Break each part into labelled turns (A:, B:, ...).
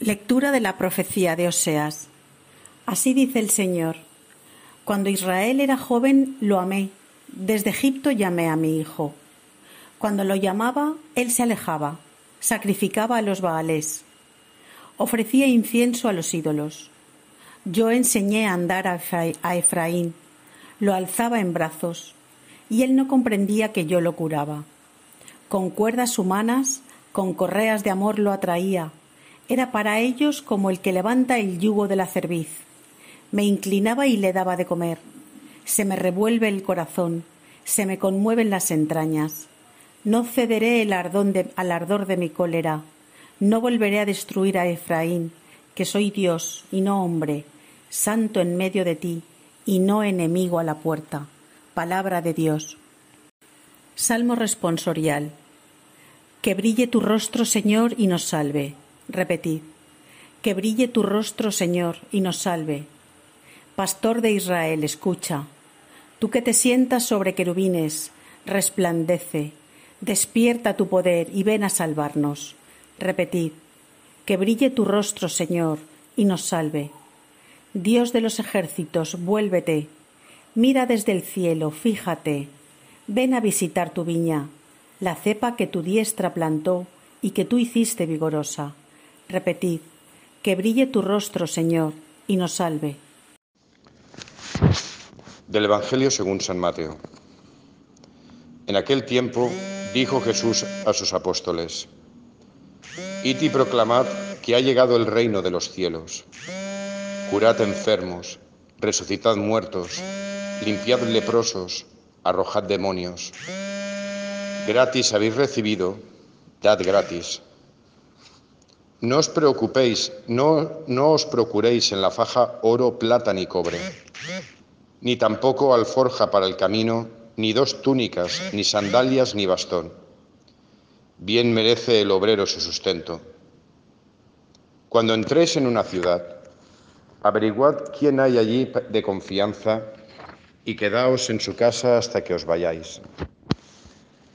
A: Lectura de la profecía de Oseas. Así dice el Señor. Cuando Israel era joven, lo amé. Desde Egipto llamé a mi hijo. Cuando lo llamaba, él se alejaba, sacrificaba a los Baales, ofrecía incienso a los ídolos. Yo enseñé a andar a Efraín, lo alzaba en brazos, y él no comprendía que yo lo curaba. Con cuerdas humanas, con correas de amor lo atraía, era para ellos como el que levanta el yugo de la cerviz. Me inclinaba y le daba de comer. Se me revuelve el corazón, se me conmueven las entrañas. No cederé el al ardor de mi cólera. No volveré a destruir a Efraín, que soy Dios y no hombre, santo en medio de ti y no enemigo a la puerta. Palabra de Dios. Salmo responsorial. Que brille tu rostro, Señor, y nos salve. Repetid, que brille tu rostro, Señor, y nos salve. Pastor de Israel, escucha. Tú que te sientas sobre querubines, resplandece, despierta tu poder y ven a salvarnos. Repetid, que brille tu rostro, Señor, y nos salve. Dios de los ejércitos, vuélvete, mira desde el cielo, fíjate, ven a visitar tu viña, la cepa que tu diestra plantó y que tú hiciste vigorosa. Repetid, que brille tu rostro, Señor, y nos salve.
B: Del Evangelio según San Mateo. En aquel tiempo dijo Jesús a sus apóstoles, Id y proclamad que ha llegado el reino de los cielos. Curad enfermos, resucitad muertos, limpiad leprosos, arrojad demonios. Gratis habéis recibido, dad gratis. No os preocupéis, no, no os procuréis en la faja oro, plata ni cobre, ni tampoco alforja para el camino, ni dos túnicas, ni sandalias, ni bastón. Bien merece el obrero su sustento. Cuando entréis en una ciudad, averiguad quién hay allí de confianza y quedaos en su casa hasta que os vayáis.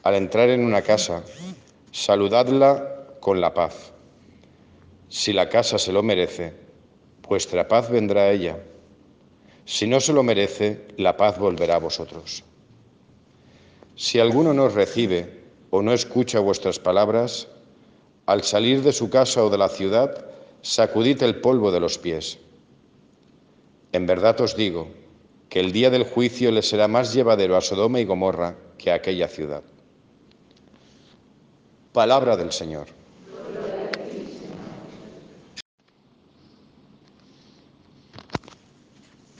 B: Al entrar en una casa, saludadla con la paz. Si la casa se lo merece, vuestra paz vendrá a ella. Si no se lo merece, la paz volverá a vosotros. Si alguno no os recibe o no escucha vuestras palabras, al salir de su casa o de la ciudad, sacudid el polvo de los pies. En verdad os digo que el día del juicio le será más llevadero a Sodoma y Gomorra que a aquella ciudad. Palabra del Señor.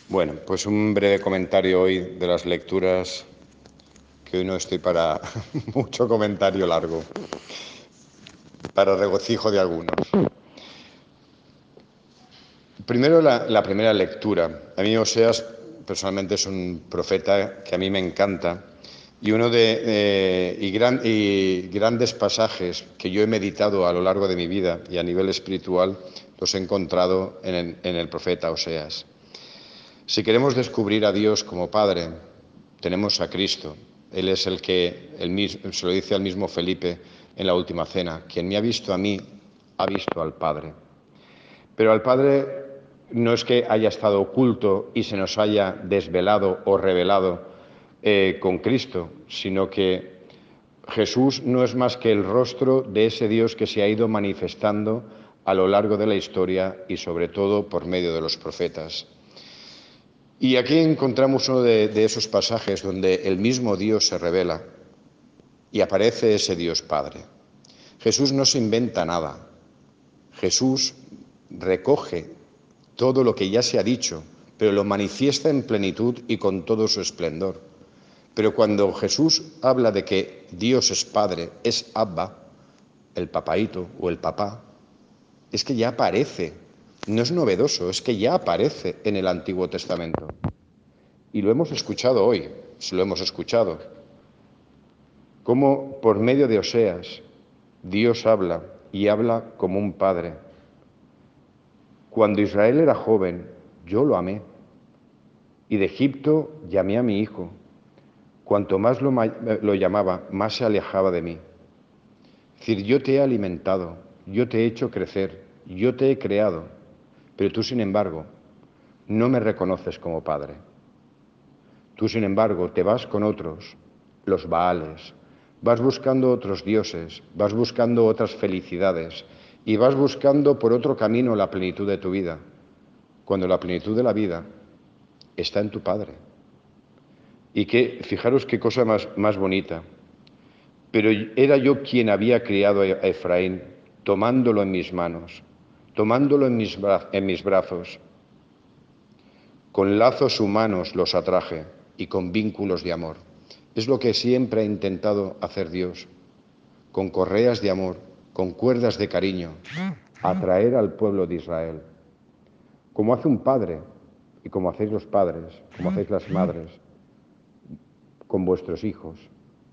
B: Bueno, pues un breve comentario hoy de las lecturas, que hoy no estoy para mucho comentario largo, para regocijo de algunos. Primero la, primera lectura. A mí Oseas personalmente es un profeta que a mí me encanta y uno de eh, y, grandes pasajes que yo he meditado a lo largo de mi vida y a nivel espiritual los he encontrado en el profeta Oseas. Si queremos descubrir a Dios como Padre, tenemos a Cristo. Él es el que, se lo dice al mismo Felipe en la última cena, quien me ha visto a mí, ha visto al Padre. Pero al Padre no es que haya estado oculto y se nos haya desvelado o revelado eh, con Cristo, sino que Jesús no es más que el rostro de ese Dios que se ha ido manifestando a lo largo de la historia y sobre todo por medio de los profetas. Y aquí encontramos uno de, esos pasajes donde el mismo Dios se revela y aparece ese Dios Padre. Jesús no se inventa nada. Jesús recoge todo lo que ya se ha dicho, pero lo manifiesta en plenitud y con todo su esplendor. Pero cuando Jesús habla de que Dios es Padre, es Abba, el papaito o el papá, es que ya aparece no es novedoso, es que ya aparece en el Antiguo Testamento. Y lo hemos escuchado hoy, lo hemos escuchado. Cómo por medio de Oseas Dios habla y habla como un padre. Cuando Israel era joven, yo lo amé. Y de Egipto llamé a mi hijo. Cuanto más lo, lo llamaba, más se alejaba de mí. Es decir, yo te he alimentado, yo te he hecho crecer, yo te he creado, pero tú sin embargo no me reconoces como Padre. Tú sin embargo te vas con otros, los Baales, vas buscando otros dioses, vas buscando otras felicidades y vas buscando por otro camino la plenitud de tu vida, cuando la plenitud de la vida está en tu Padre. Y que, fijaros qué cosa más, más bonita, pero era yo quien había criado a Efraín, tomándolo en mis manos, tomándolo en mis, brazos. Con lazos humanos los atraje y con vínculos de amor. Es lo que siempre ha intentado hacer Dios, con correas de amor, con cuerdas de cariño, atraer al pueblo de Israel. Como hace un padre y como hacéis los padres, como hacéis las madres, con vuestros hijos,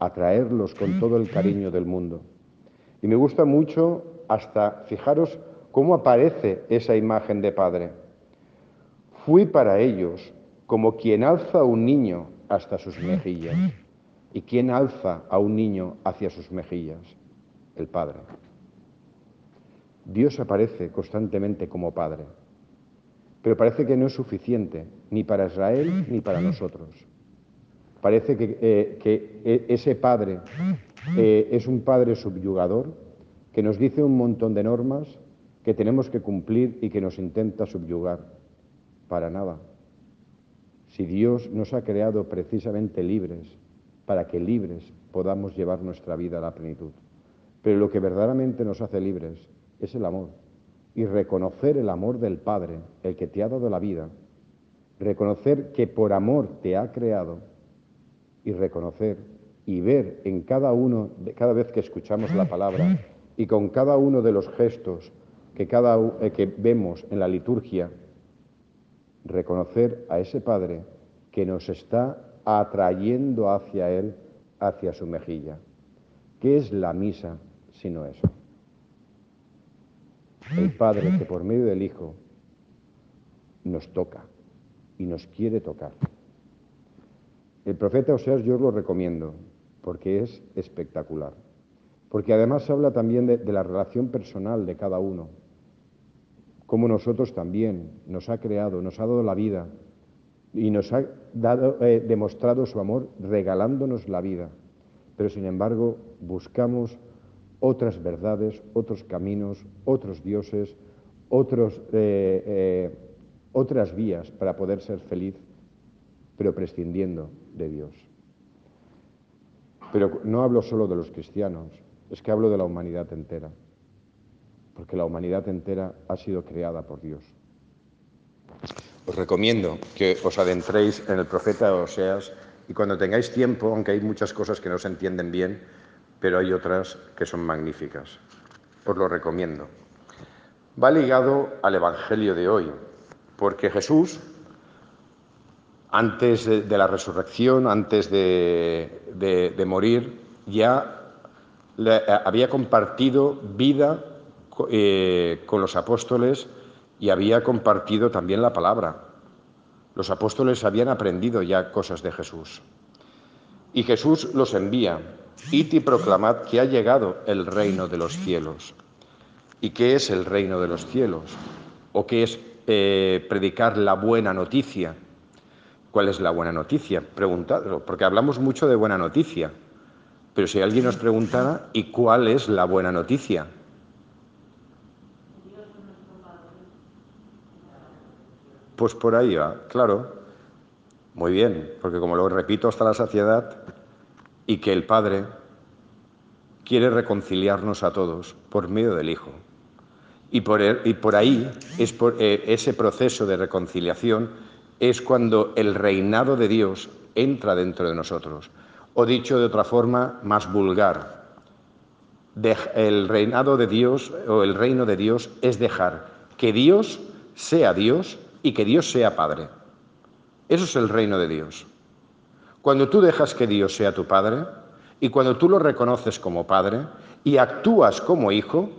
B: atraerlos con todo el cariño del mundo. Y me gusta mucho hasta, fijaros cómo aparece esa imagen de padre. Fui para ellos como quien alza a un niño hasta sus mejillas. ¿Y quién alza a un niño hacia sus mejillas? El Padre. Dios aparece constantemente como Padre, pero parece que no es suficiente ni para Israel ni para nosotros. Parece que, eh, e, ese Padre eh, es un Padre subyugador que nos dice un montón de normas que tenemos que cumplir y que nos intenta subyugar. Para nada. Si Dios nos ha creado precisamente libres, para que libres podamos llevar nuestra vida a la plenitud. Pero lo que verdaderamente nos hace libres es el amor. Y reconocer el amor del Padre, el que te ha dado la vida, reconocer que por amor te ha creado y reconocer y ver en cada uno, cada vez que escuchamos la palabra y con cada uno de los gestos que, cada, eh, que vemos en la liturgia, reconocer a ese Padre que nos está atrayendo hacia Él, hacia su mejilla. ¿Qué es la misa sino eso? El Padre que por medio del Hijo nos toca y nos quiere tocar. El profeta Oseas yo os lo recomiendo porque es espectacular. Porque además habla también de, de la relación personal de cada uno como nosotros también nos ha creado, nos ha dado la vida y nos ha eh, demostrado su amor regalándonos la vida. Pero sin embargo buscamos otras verdades, otros caminos, otros dioses, eh, eh, otras vías para poder ser feliz, pero prescindiendo de Dios. Pero no hablo solo de los cristianos, es que hablo de la humanidad entera porque la humanidad entera ha sido creada por Dios. Os recomiendo que os adentréis en el profeta Oseas y cuando tengáis tiempo, aunque hay muchas cosas que no se entienden bien, pero hay otras que son magníficas. Os lo recomiendo. Va ligado al Evangelio de hoy, porque Jesús, antes de, la resurrección, antes de, morir, ya había compartido vida eh, con los apóstoles y había compartido también la palabra. Los apóstoles habían aprendido ya cosas de Jesús. Y Jesús los envía, id y proclamad que ha llegado el reino de los cielos. ¿Y qué es el reino de los cielos? ¿O qué es eh, predicar la buena noticia? ¿Cuál es la buena noticia? Preguntadlo, porque hablamos mucho de buena noticia. Pero si alguien nos preguntara, ¿y cuál es la buena noticia? Pues por ahí va, claro. Muy bien, porque como lo repito hasta la saciedad, y que el Padre quiere reconciliarnos a todos por medio del Hijo. Y por, y por ahí, es eh, ese proceso de reconciliación es cuando el reinado de Dios entra dentro de nosotros. O dicho de otra forma, más vulgar, el reinado de Dios o el reino de Dios es dejar que Dios sea Dios y que Dios sea Padre. Eso es el reino de Dios. Cuando tú dejas que Dios sea tu Padre y cuando tú lo reconoces como Padre y actúas como hijo,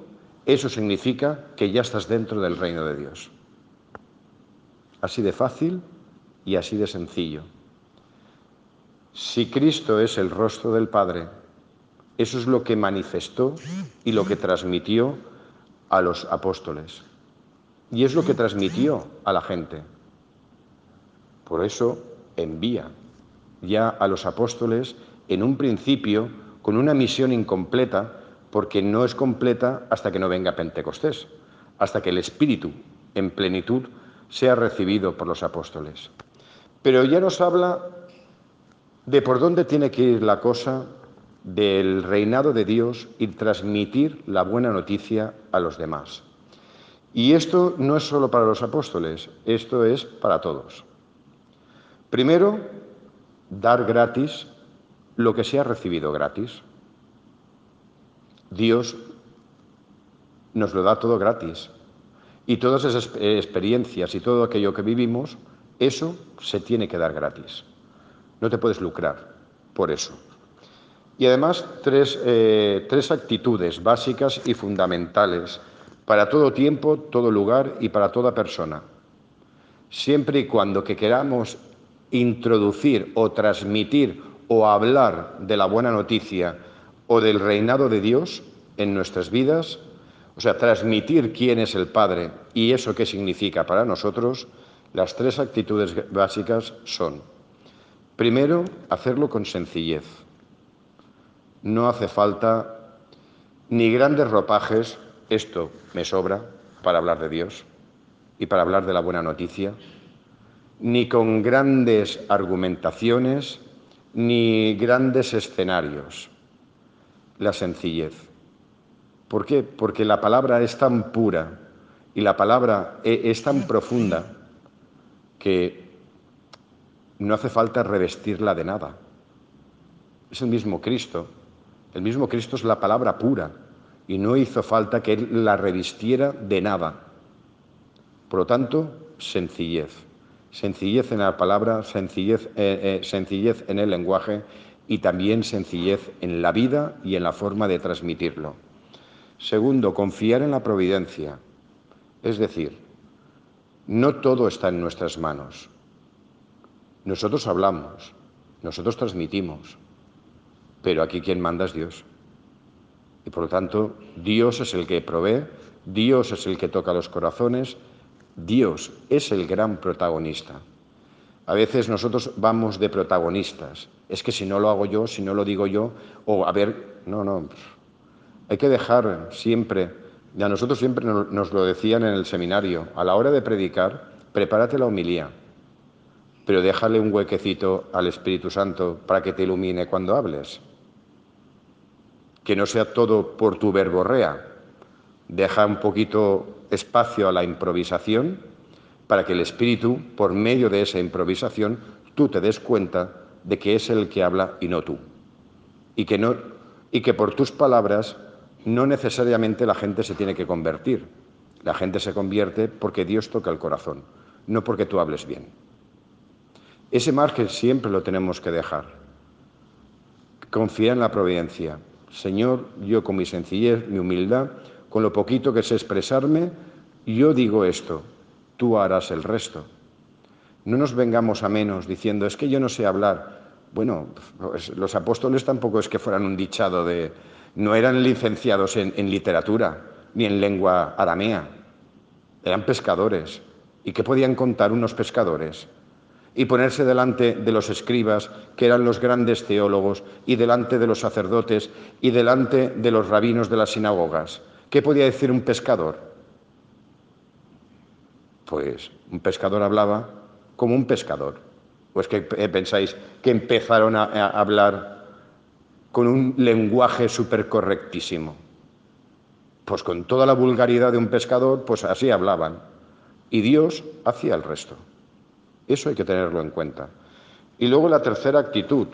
B: eso significa que ya estás dentro del reino de Dios. Así de fácil y así de sencillo. Si Cristo es el rostro del Padre, eso es lo que manifestó y lo que transmitió a los apóstoles. Y es lo que transmitió a la gente. Por eso envía ya a los apóstoles en un principio con una misión incompleta, porque no es completa hasta que no venga Pentecostés, hasta que el Espíritu en plenitud sea recibido por los apóstoles. Pero ya nos habla de por dónde tiene que ir la cosa del reinado de Dios y transmitir la buena noticia a los demás. Y esto no es solo para los apóstoles, esto es para todos. Primero, dar gratis lo que se ha recibido gratis. Dios nos lo da todo gratis. Y todas esas experiencias y todo aquello que vivimos, eso se tiene que dar gratis. No te puedes lucrar por eso. Y además, tres, eh, tres actitudes básicas y fundamentales para todo tiempo, todo lugar y para toda persona. Siempre y cuando que queramos introducir o transmitir o hablar de la buena noticia o del reinado de Dios en nuestras vidas, o sea, transmitir quién es el Padre y eso qué significa para nosotros, las tres actitudes básicas son, primero, hacerlo con sencillez. No hace falta ni grandes ropajes, esto me sobra para hablar de Dios y para hablar de la buena noticia, ni con grandes argumentaciones, ni grandes escenarios. La sencillez. ¿Por qué? Porque la palabra es tan pura y la palabra e, es tan profunda que no hace falta revestirla de nada. Es el mismo Cristo. El mismo Cristo es la palabra pura y no hizo falta que Él la revistiera de nada. Por lo tanto, sencillez sencillez en la palabra, sencillez, eh, eh, sencillez en el lenguaje y también sencillez en la vida y en la forma de transmitirlo. Segundo, confiar en la providencia. Es decir, no todo está en nuestras manos. Nosotros hablamos, nosotros transmitimos, pero aquí quien manda es Dios. Y por lo tanto, Dios es el que provee, Dios es el que toca los corazones, Dios es el gran protagonista. A veces nosotros vamos de protagonistas. Es que si no lo hago yo, si no lo digo yo, o a ver, no, no. Hay que dejar siempre, y a nosotros siempre nos lo decían en el seminario, a la hora de predicar, prepárate la homilía, pero déjale un huequecito al Espíritu Santo para que te ilumine cuando hables. Que no sea todo por tu verborrea. Deja un poquito espacio a la improvisación para que el espíritu, por medio de esa improvisación, tú te des cuenta de que es el que habla y no tú. Y que, no, y que por tus palabras no necesariamente la gente se tiene que convertir. La gente se convierte porque Dios toca el corazón, no porque tú hables bien. Ese margen siempre lo tenemos que dejar. Confía en la providencia. Señor, yo con mi sencillez, mi humildad, con lo poquito que sé expresarme, yo digo esto, tú harás el resto. No nos vengamos a menos diciendo, es que yo no sé hablar. Bueno, pues, los apóstoles tampoco es que fueran un dichado de... No eran licenciados en, en literatura ni en lengua aramea, eran pescadores. ¿Y qué podían contar unos pescadores? Y ponerse delante de los escribas, que eran los grandes teólogos, y delante de los sacerdotes, y delante de los rabinos de las sinagogas. ¿Qué podía decir un pescador? Pues un pescador hablaba como un pescador. Pues que pensáis que empezaron a, hablar con un lenguaje súper correctísimo. Pues con toda la vulgaridad de un pescador, pues así hablaban. Y Dios hacía el resto. Eso hay que tenerlo en cuenta. Y luego la tercera actitud,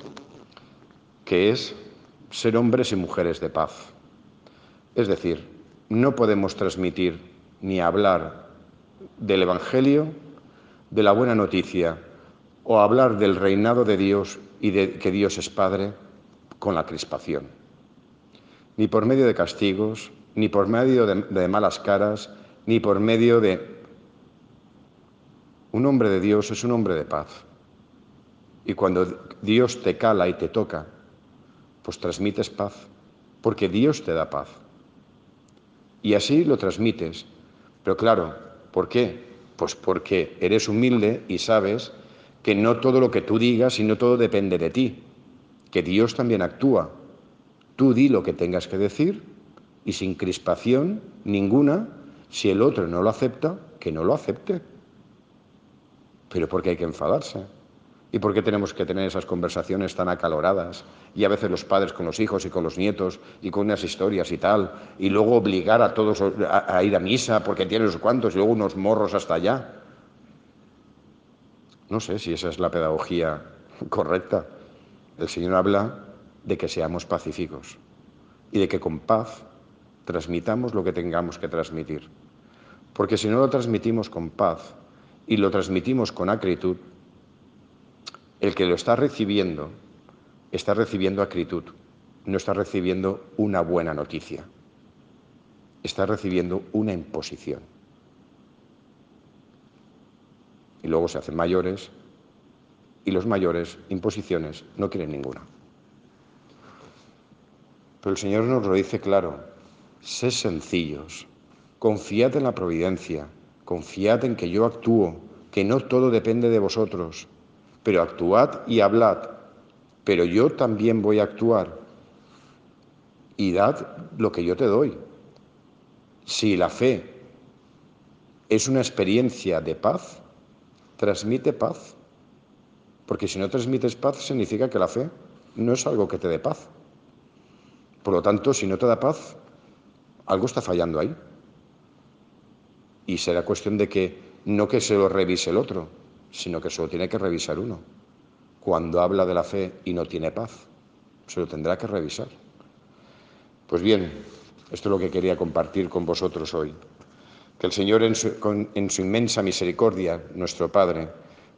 B: que es ser hombres y mujeres de paz. Es decir, no podemos transmitir ni hablar del Evangelio, de la buena noticia, o hablar del reinado de Dios y de que Dios es Padre con la crispación. Ni por medio de castigos, ni por medio de, malas caras, ni por medio de... Un hombre de Dios es un hombre de paz. Y cuando Dios te cala y te toca, pues transmites paz, porque Dios te da paz. Y así lo transmites. Pero claro, ¿por qué? Pues porque eres humilde y sabes que no todo lo que tú digas y no todo depende de ti, que Dios también actúa. Tú di lo que tengas que decir y sin crispación ninguna, si el otro no lo acepta, que no lo acepte. Pero porque hay que enfadarse. ¿Y por qué tenemos que tener esas conversaciones tan acaloradas? Y a veces los padres con los hijos y con los nietos y con unas historias y tal. Y luego obligar a todos a, ir a misa porque tienen los cuantos y luego unos morros hasta allá. No sé si esa es la pedagogía correcta. El Señor habla de que seamos pacíficos y de que con paz transmitamos lo que tengamos que transmitir. Porque si no lo transmitimos con paz y lo transmitimos con acritud, el que lo está recibiendo está recibiendo acritud, no está recibiendo una buena noticia, está recibiendo una imposición. Y luego se hacen mayores y los mayores imposiciones no quieren ninguna. Pero el Señor nos lo dice claro, sé sencillos, confiad en la providencia, confiad en que yo actúo, que no todo depende de vosotros, pero actuad y hablad, pero yo también voy a actuar y dad lo que yo te doy. Si la fe es una experiencia de paz, transmite paz, porque si no transmites paz significa que la fe no es algo que te dé paz. Por lo tanto, si no te da paz, algo está fallando ahí. Y será cuestión de que no que se lo revise el otro, sino que se lo tiene que revisar uno. Cuando habla de la fe y no tiene paz, se lo tendrá que revisar. Pues bien, esto es lo que quería compartir con vosotros hoy. Que el Señor en su, en su inmensa misericordia, nuestro Padre,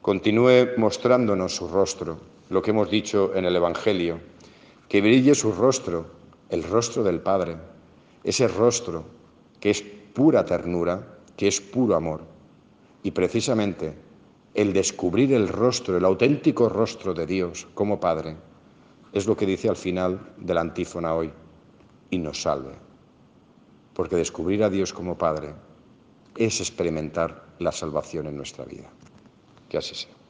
B: continúe mostrándonos su rostro, lo que hemos dicho en el Evangelio, que brille su rostro, el rostro del Padre, ese rostro que es pura ternura, que es puro amor. Y precisamente el descubrir el rostro, el auténtico rostro de Dios como Padre, es lo que dice al final de la antífona hoy, y nos salve. Porque descubrir a Dios como Padre es experimentar la salvación en nuestra vida. Que así sea.